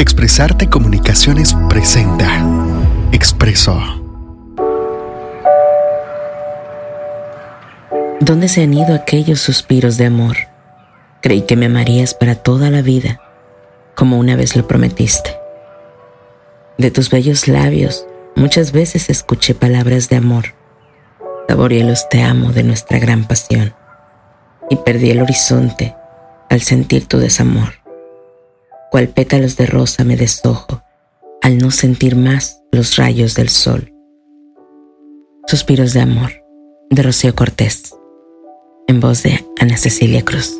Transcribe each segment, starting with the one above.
Expresarte Comunicaciones presenta Expreso. ¿Dónde se han ido aquellos suspiros de amor? Creí que me amarías para toda la vida, como una vez lo prometiste. De tus bellos labios muchas veces escuché palabras de amor. Saboreé los te amo de nuestra gran pasión y perdí el horizonte al sentir tu desamor cual pétalos de rosa me deshojo al no sentir más los rayos del sol. Suspiros de amor, de Rocío Cortés, en voz de Ana Cecilia Cruz.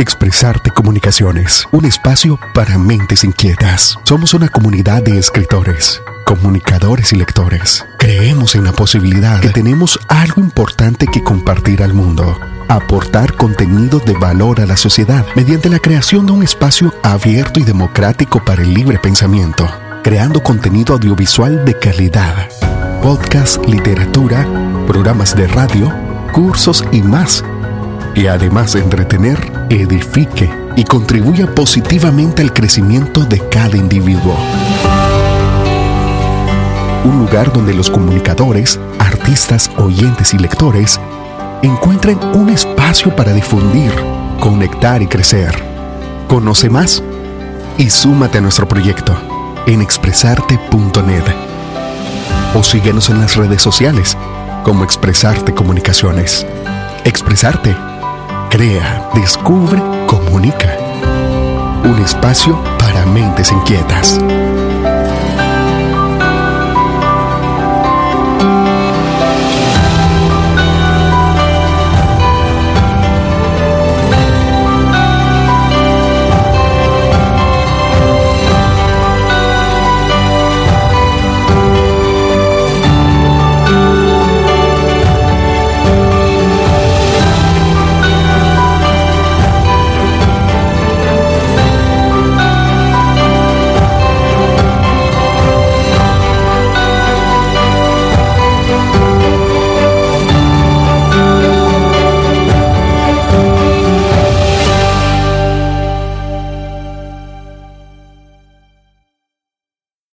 Expresarte Comunicaciones, un espacio para mentes inquietas. Somos una comunidad de escritores, comunicadores y lectores. Creemos en la posibilidad que tenemos algo importante que compartir al mundo. Aportar contenido de valor a la sociedad mediante la creación de un espacio abierto y democrático para el libre pensamiento, creando contenido audiovisual de calidad, podcast, literatura, programas de radio, cursos y más y además de entretener, edifique y contribuya positivamente al crecimiento de cada individuo. Un lugar donde los comunicadores, artistas, oyentes y lectores encuentren un espacio para difundir, conectar y crecer. Conoce más y súmate a nuestro proyecto en expresarte.net o síguenos en las redes sociales como Expresarte Comunicaciones. Expresarte Crea, descubre, comunica. Un espacio para mentes inquietas.